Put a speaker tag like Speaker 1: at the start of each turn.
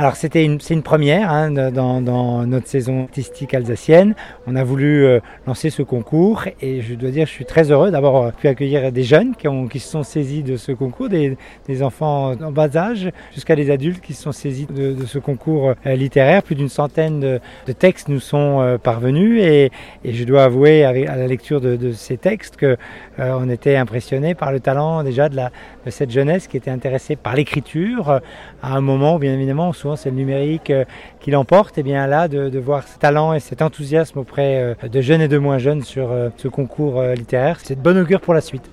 Speaker 1: Alors c'était une, c'est une première hein, dans, dans, notre saison artistique alsacienne. On a voulu euh, lancer ce concours et je dois dire je suis très heureux d'avoir euh, pu accueillir des jeunes qui, ont, qui se sont saisis de ce concours, des, des enfants en bas âge jusqu'à des adultes qui se sont saisis de, ce concours euh, littéraire. Plus d'une centaine de, textes nous sont parvenus et, et, je dois avouer à la lecture de, ces textes que on était impressionné par le talent déjà de, la, de cette jeunesse qui était intéressée par l'écriture à un moment où bien évidemment c'est le numérique euh, qui l'emporte, et bien là de, de, voir ce talent et cet enthousiasme auprès euh, de jeunes et de moins jeunes sur euh, ce concours littéraire, c'est de bon augure pour la suite.